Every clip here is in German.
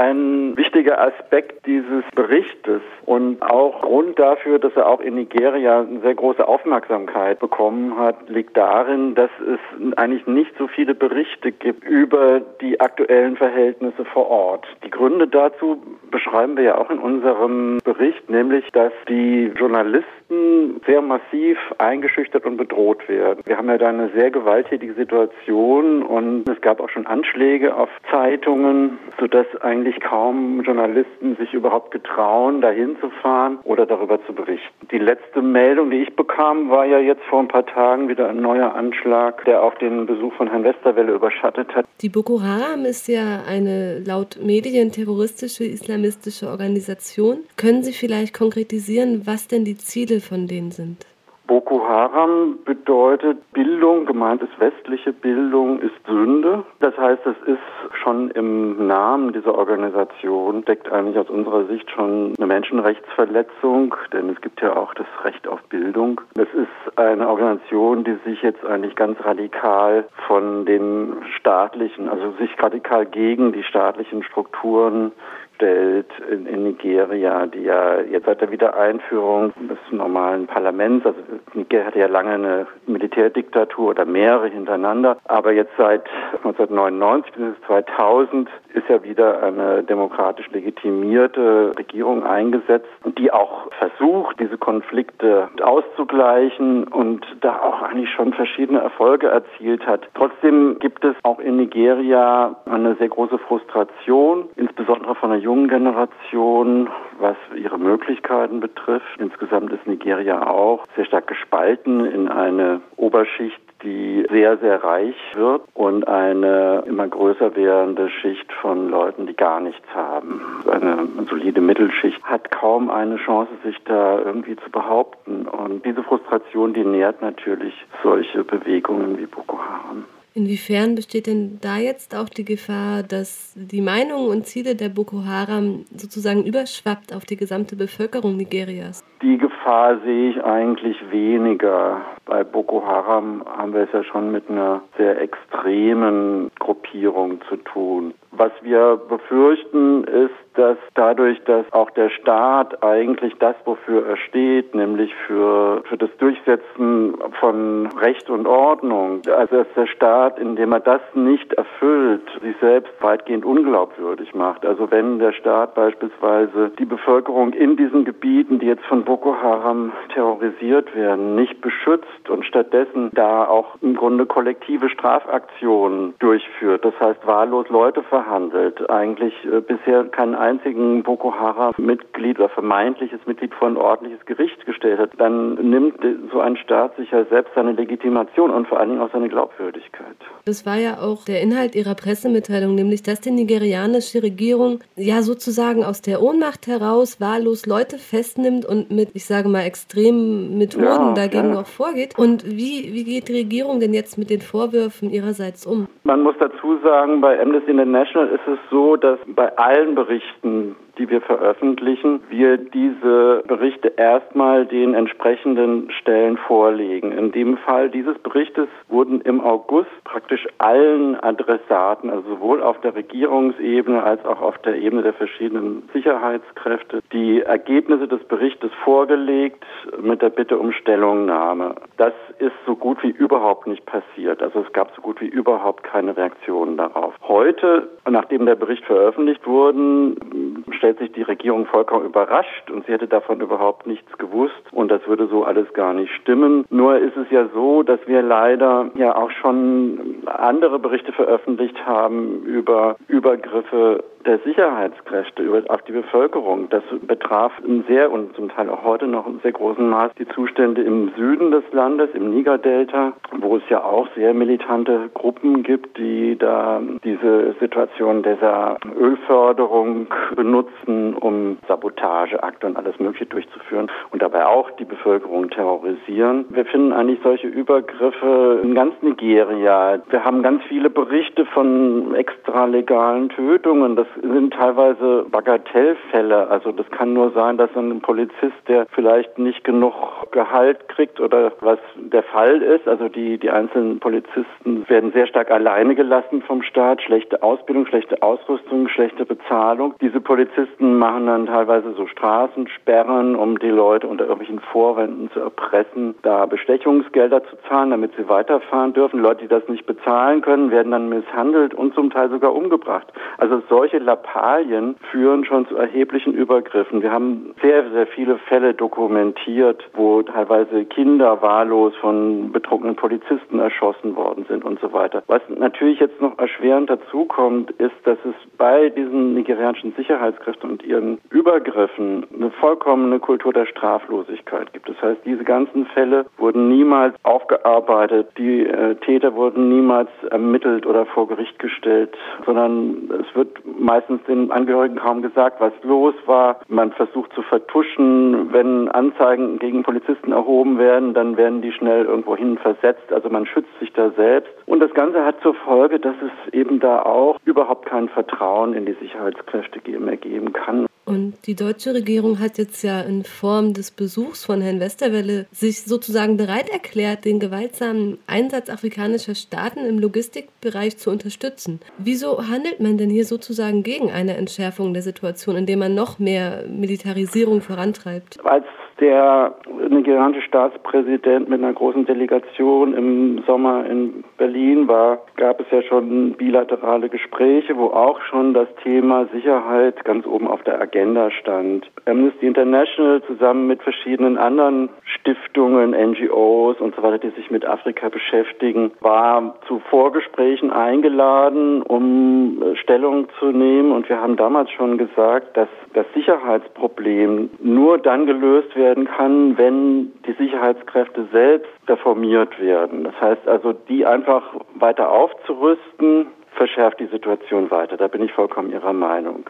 ein wichtiger Aspekt dieses Berichtes und auch Grund dafür, dass er auch in Nigeria eine sehr große Aufmerksamkeit bekommen hat, liegt darin, dass es eigentlich nicht so viele Berichte gibt über die aktuellen Verhältnisse vor Ort. Die Gründe dazu beschreiben wir ja auch in unserem Bericht, nämlich, dass die Journalisten sehr massiv eingeschüchtert und bedroht werden. Wir haben ja da eine sehr gewalttätige Situation und es gab auch schon Anschläge auf Zeitungen, sodass eigentlich kaum Journalisten sich überhaupt getrauen, dahin zu fahren oder darüber zu berichten. Die letzte Meldung, die ich bekam, war ja jetzt vor ein paar Tagen wieder ein neuer Anschlag, der auch den Besuch von Herrn Westerwelle überschattet hat. Die Boko Haram ist ja eine laut Medien terroristische islamistische Organisation. Können Sie vielleicht konkretisieren, was denn die Ziele von denen sind? Boko Haram bedeutet Bildung, gemeint ist westliche Bildung, ist Sünde. Das heißt, es ist schon im Namen dieser Organisation, deckt eigentlich aus unserer Sicht schon eine Menschenrechtsverletzung, denn es gibt ja auch das Recht auf Bildung. Es ist eine Organisation, die sich jetzt eigentlich ganz radikal von den staatlichen, also sich radikal gegen die staatlichen Strukturen stellt in, in, Nigeria, die ja jetzt seit der Wiedereinführung des normalen Parlaments, also Nigeria hatte ja lange eine Militärdiktatur oder mehrere hintereinander, aber jetzt seit 1999 bis 2000 ist ja wieder eine demokratisch legitimierte Regierung eingesetzt, die auch versucht, diese Konflikte auszugleichen und da auch eigentlich schon verschiedene Erfolge erzielt hat. Trotzdem gibt es auch in Nigeria eine sehr große Frustration, insbesondere von der jungen Generation, was ihre Möglichkeiten betrifft. Insgesamt ist Nigeria auch sehr stark gespalten in eine Oberschicht, die sehr, sehr reich wird und eine immer größer werdende Schicht von Leuten, die gar nichts haben. Eine solide Mittelschicht hat kaum eine Chance, sich da irgendwie zu behaupten. Und diese Frustration, die nährt natürlich solche Bewegungen wie Boko Haram. Inwiefern besteht denn da jetzt auch die Gefahr, dass die Meinungen und Ziele der Boko Haram sozusagen überschwappt auf die gesamte Bevölkerung Nigerias? Die Gefahr sehe ich eigentlich weniger. Bei Boko Haram haben wir es ja schon mit einer sehr extremen Gruppierung zu tun. Was wir befürchten ist, dass dadurch, dass auch der Staat eigentlich das, wofür er steht, nämlich für, für das Durchsetzen von Recht und Ordnung, also dass der Staat, indem er das nicht erfüllt, sich selbst weitgehend unglaubwürdig macht. Also wenn der Staat beispielsweise die Bevölkerung in diesen Gebieten, die jetzt von Boko Haram terrorisiert werden, nicht beschützt und stattdessen da auch im Grunde kollektive Strafaktionen durchführt, das heißt wahllos Leute verhandelt, eigentlich äh, bisher keinen einzigen Boko Haram-Mitglied oder vermeintliches Mitglied vor ein ordentliches Gericht gestellt hat, dann nimmt so ein Staat sich ja selbst seine Legitimation und vor allen Dingen auch seine Glaubwürdigkeit. Das war ja auch der Inhalt Ihrer Pressemitteilung, nämlich dass die nigerianische Regierung ja sozusagen aus der Ohnmacht heraus wahllos Leute festnimmt und mit, ich sage mal, extremen Methoden ja, dagegen ja. auch vorgeht. Und wie, wie geht die Regierung denn jetzt mit den Vorwürfen ihrerseits um? Man muss dazu sagen, bei Amnesty International ist es so, dass bei allen Berichten, die wir veröffentlichen, wir diese Berichte erstmal den entsprechenden Stellen vorlegen. In dem Fall dieses Berichtes wurden im August praktisch allen Adressaten, also sowohl auf der Regierungsebene als auch auf der Ebene der verschiedenen Sicherheitskräfte, die Ergebnisse des Berichtes vorgelegt mit der Bitte um Stellungnahme. Das ist so gut wie überhaupt nicht passiert. Also es gab so gut wie überhaupt keine Reaktionen darauf. Heute, nachdem der Bericht veröffentlicht wurde, stellt sich die Regierung vollkommen überrascht und sie hätte davon überhaupt nichts gewusst und das würde so alles gar nicht stimmen. Nur ist es ja so, dass wir leider ja auch schon andere Berichte veröffentlicht haben über Übergriffe der Sicherheitskräfte auf die Bevölkerung. Das betraf in sehr und zum Teil auch heute noch in sehr großem Maß die Zustände im Süden des Landes, im Niger-Delta, wo es ja auch sehr militante Gruppen gibt, die da diese Situation dieser Ölförderung benutzen, um Sabotageakte und alles Mögliche durchzuführen und dabei auch die Bevölkerung terrorisieren. Wir finden eigentlich solche Übergriffe in ganz Nigeria. Wir haben ganz viele Berichte von extralegalen Tötungen. Das sind teilweise Bagatellfälle. Also das kann nur sein, dass ein Polizist, der vielleicht nicht genug Gehalt kriegt oder was der Fall ist, also die, die einzelnen Polizisten werden sehr stark alleine gelassen vom Staat, schlechte Ausbildung, schlechte Ausrüstung, schlechte Bezahlung. Diese Polizisten machen dann teilweise so Straßensperren, um die Leute unter irgendwelchen Vorwänden zu erpressen, da Bestechungsgelder zu zahlen, damit sie weiterfahren dürfen. Leute, die das nicht bezahlen können, werden dann misshandelt und zum Teil sogar umgebracht. Also solche Lappalien führen schon zu erheblichen Übergriffen. Wir haben sehr, sehr viele Fälle dokumentiert, wo teilweise Kinder wahllos von betrunkenen Polizisten erschossen worden sind und so weiter. Was natürlich jetzt noch erschwerend dazukommt, ist, dass es bei diesen nigerianischen Sicherheitskräften und ihren Übergriffen eine vollkommene Kultur der Straflosigkeit gibt. Das heißt, diese ganzen Fälle wurden niemals aufgearbeitet, die äh, Täter wurden niemals ermittelt oder vor Gericht gestellt, sondern es wird meistens den Angehörigen kaum gesagt, was los war. Man versucht zu vertuschen. Wenn Anzeigen gegen Polizisten erhoben werden, dann werden die schnell irgendwo hin versetzt. Also man schützt sich da selbst. Und das Ganze hat zur Folge, dass es eben da auch überhaupt kein Vertrauen in die Sicherheitskräfte mehr geben kann. Und die deutsche Regierung hat jetzt ja in Form des Besuchs von Herrn Westerwelle sich sozusagen bereit erklärt, den gewaltsamen Einsatz afrikanischer Staaten im Logistikbereich zu unterstützen. Wieso handelt man denn hier sozusagen gegen eine Entschärfung der Situation, indem man noch mehr Militarisierung vorantreibt? Als der nigerianische Staatspräsident mit einer großen Delegation im Sommer in Berlin war, gab es ja schon bilaterale Gespräche, wo auch schon das Thema Sicherheit ganz oben auf der Agenda stand. Amnesty International zusammen mit verschiedenen anderen Stiftungen, NGOs und so weiter, die sich mit Afrika beschäftigen, war zu Vorgesprächen eingeladen, um Stellung zu nehmen. Und wir haben damals schon gesagt, dass das Sicherheitsproblem nur dann gelöst werden werden kann, wenn die Sicherheitskräfte selbst reformiert werden. Das heißt also, die einfach weiter aufzurüsten, verschärft die Situation weiter. Da bin ich vollkommen Ihrer Meinung.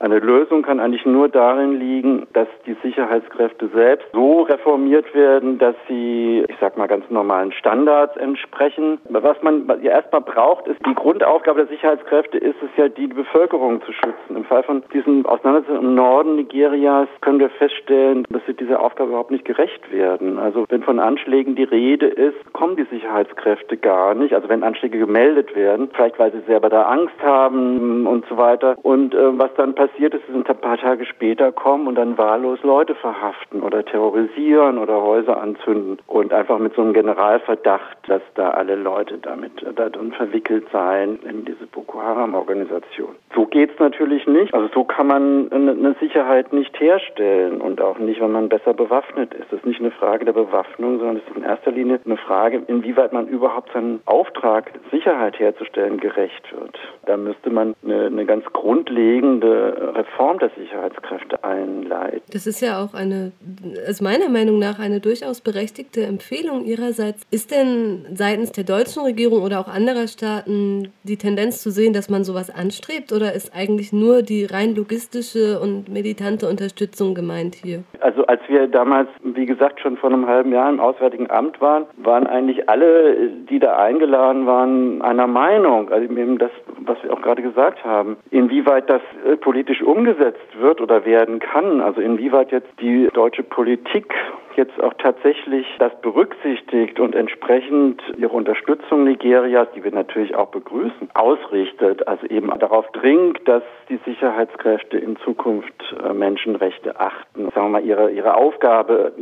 Eine Lösung kann eigentlich nur darin liegen, dass die Sicherheitskräfte selbst so reformiert werden, dass sie, ich sag mal, ganz normalen Standards entsprechen. Was man erstmal braucht, ist die Grundaufgabe der Sicherheitskräfte ist es ja, die Bevölkerung zu schützen. Im Fall von diesen Auseinandersetzungen im Norden Nigerias können wir feststellen, dass sie dieser Aufgabe überhaupt nicht gerecht werden. Also wenn von Anschlägen die Rede ist, kommen die Sicherheitskräfte gar nicht. Also wenn Anschläge gemeldet werden, vielleicht weil sie selber da Angst haben und so weiter. Und äh, was dann passiert, ist, dass ein paar Tage später kommen und dann wahllos Leute verhaften oder terrorisieren oder Häuser anzünden und einfach mit so einem Generalverdacht, dass da alle Leute damit darin verwickelt seien in diese Boko Haram-Organisation. So geht's natürlich nicht. Also so kann man eine Sicherheit nicht herstellen und auch nicht, wenn man besser bewaffnet ist. Das ist nicht eine Frage der Bewaffnung, sondern es ist in erster Linie eine Frage, inwieweit man überhaupt seinen Auftrag, Sicherheit herzustellen, gerecht wird. Da müsste man eine, eine ganz grundlegende Reform der Sicherheitskräfte einleiten. Das ist ja auch eine, also meiner Meinung nach, eine durchaus berechtigte Empfehlung Ihrerseits. Ist denn seitens der deutschen Regierung oder auch anderer Staaten die Tendenz zu sehen, dass man sowas anstrebt oder ist eigentlich nur die rein logistische und militante Unterstützung gemeint hier? Also als wir damals, wie gesagt, schon vor einem halben Jahr im Auswärtigen Amt waren, waren eigentlich alle, die da eingeladen waren, einer Meinung. Also eben das, was wir auch gerade gesagt haben. Inwieweit das äh, politisch umgesetzt wird oder werden kann, also inwieweit jetzt die deutsche Politik jetzt auch tatsächlich das berücksichtigt und entsprechend ihre Unterstützung Nigerias, die wir natürlich auch begrüßen, ausrichtet, also eben darauf dringt, dass die Sicherheitskräfte in Zukunft äh, Menschenrechte achten, sagen wir mal, ihre, ihre Aufgabe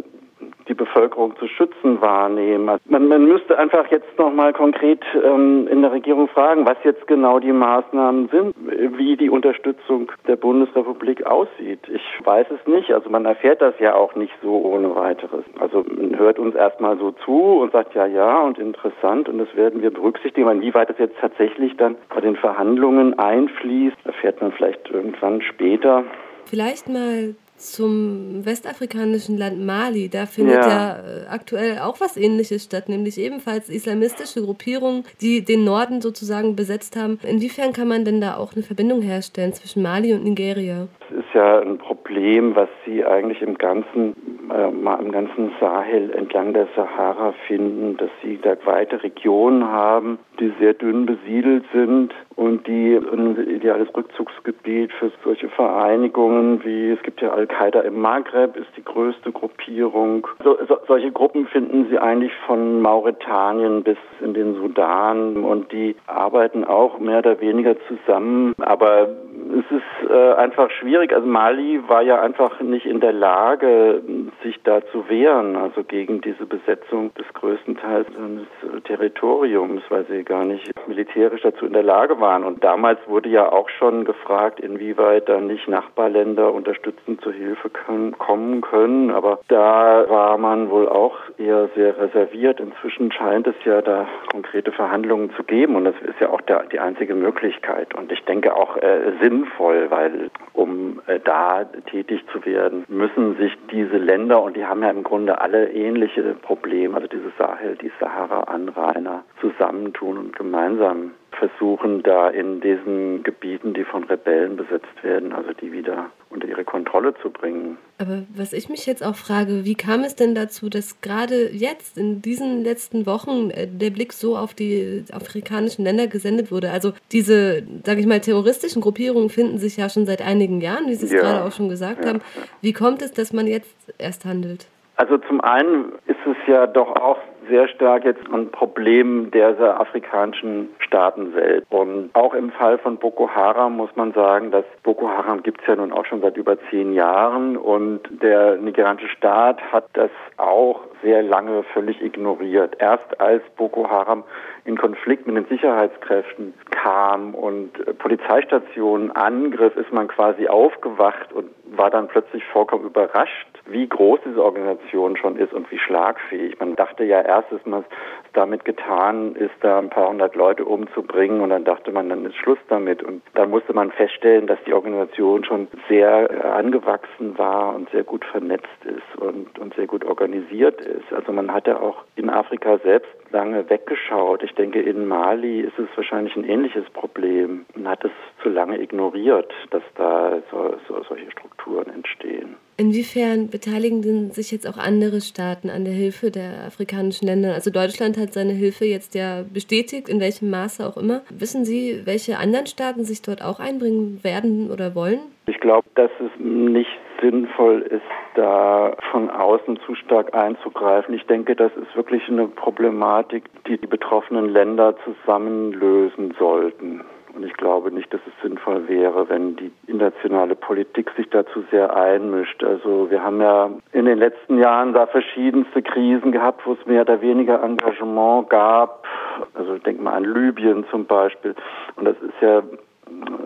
die Bevölkerung zu schützen wahrnehmen. Man, man müsste einfach jetzt nochmal konkret ähm, in der Regierung fragen, was jetzt genau die Maßnahmen sind, wie die Unterstützung der Bundesrepublik aussieht. Ich weiß es nicht. Also man erfährt das ja auch nicht so ohne weiteres. Also man hört uns erstmal so zu und sagt ja, ja und interessant und das werden wir berücksichtigen. Inwieweit das jetzt tatsächlich dann bei den Verhandlungen einfließt, erfährt man vielleicht irgendwann später. Vielleicht mal zum westafrikanischen Land Mali. Da findet ja. ja. Äh, aktuell auch was Ähnliches statt, nämlich ebenfalls islamistische Gruppierungen, die den Norden sozusagen besetzt haben. Inwiefern kann man denn da auch eine Verbindung herstellen zwischen Mali und Nigeria? Es ist ja ein Problem, was Sie eigentlich im ganzen äh, mal im ganzen Sahel entlang der Sahara finden, dass sie da weite Regionen haben, die sehr dünn besiedelt sind und die ein ideales Rückzugsgebiet für solche Vereinigungen wie es gibt ja Al-Qaida im Maghreb, ist die größte Gruppierung. So, so, solche Gruppen finden Sie eigentlich von Mauretanien bis in den Sudan und die arbeiten auch mehr oder weniger zusammen, aber es ist äh, einfach schwierig. Also Mali war ja einfach nicht in der Lage, sich da zu wehren, also gegen diese Besetzung des größten Teils des Territoriums, weil sie gar nicht militärisch dazu in der Lage waren. Und damals wurde ja auch schon gefragt, inwieweit da nicht Nachbarländer unterstützend zur Hilfe können, kommen können. Aber da war man wohl auch eher sehr reserviert. Inzwischen scheint es ja da konkrete Verhandlungen zu geben und das ist ja auch der, die einzige Möglichkeit. Und ich denke auch äh, sinnvoll, weil um äh, da tätig zu werden, müssen sich diese Länder, und die haben ja im Grunde alle ähnliche Probleme, also diese Sahel, die Sahara-Anrainer, zusammentun und gemeinsam versuchen, da in diesen Gebieten, die von Rebellen besetzt werden, also die wieder unter ihre Kontrolle zu bringen. Aber was ich mich jetzt auch frage, wie kam es denn dazu, dass gerade jetzt in diesen letzten Wochen äh, der Blick so auf die afrikanischen Länder gesendet wurde? Also diese, sage ich mal, terroristischen Gruppierungen finden sich ja schon seit einigen Jahren, wie Sie es ja. gerade auch schon gesagt ja. haben. Wie kommt es, dass man jetzt erst handelt? Also zum einen ist es ja doch auch sehr stark jetzt ein Problem dieser afrikanischen Staaten selbst. Und auch im Fall von Boko Haram muss man sagen, dass Boko Haram gibt es ja nun auch schon seit über zehn Jahren und der nigerianische Staat hat das auch sehr lange völlig ignoriert. Erst als Boko Haram in Konflikt mit den Sicherheitskräften kam und Polizeistationen angriff, ist man quasi aufgewacht und war dann plötzlich vollkommen überrascht, wie groß diese Organisation schon ist und wie schlagfähig. Man dachte ja erst, dass man es damit getan ist, da ein paar hundert Leute umzubringen und dann dachte man, dann ist Schluss damit. Und dann musste man feststellen, dass die Organisation schon sehr äh, angewachsen war und sehr gut vernetzt ist und, und sehr gut organisiert ist. Also man hatte auch in Afrika selbst lange weggeschaut. Ich denke, in Mali ist es wahrscheinlich ein ähnliches Problem. Man hat es zu lange ignoriert, dass da so, so, solche Strukturen entstehen. Inwiefern beteiligen sich jetzt auch andere Staaten an der Hilfe der afrikanischen Länder? Also Deutschland hat seine Hilfe jetzt ja bestätigt, in welchem Maße auch immer. Wissen Sie, welche anderen Staaten sich dort auch einbringen werden oder wollen? Ich glaube, dass es nicht sinnvoll ist, da von außen zu stark einzugreifen. Ich denke, das ist wirklich eine Problematik, die die betroffenen Länder zusammenlösen sollten. Und ich glaube nicht, dass es sinnvoll wäre, wenn die internationale Politik sich dazu sehr einmischt. Also wir haben ja in den letzten Jahren da verschiedenste Krisen gehabt, wo es mehr oder weniger Engagement gab. Also ich denke mal an Libyen zum Beispiel. Und das ist ja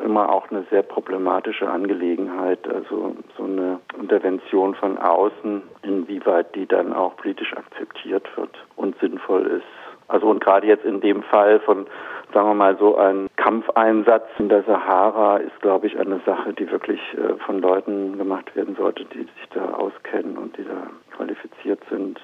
immer auch eine sehr problematische Angelegenheit. Also so eine Intervention von außen, inwieweit die dann auch politisch akzeptiert wird und sinnvoll ist. Also und gerade jetzt in dem Fall von, sagen wir mal so, ein Kampfeinsatz in der Sahara ist, glaube ich, eine Sache, die wirklich äh, von Leuten gemacht werden sollte, die sich da auskennen und die da qualifiziert sind.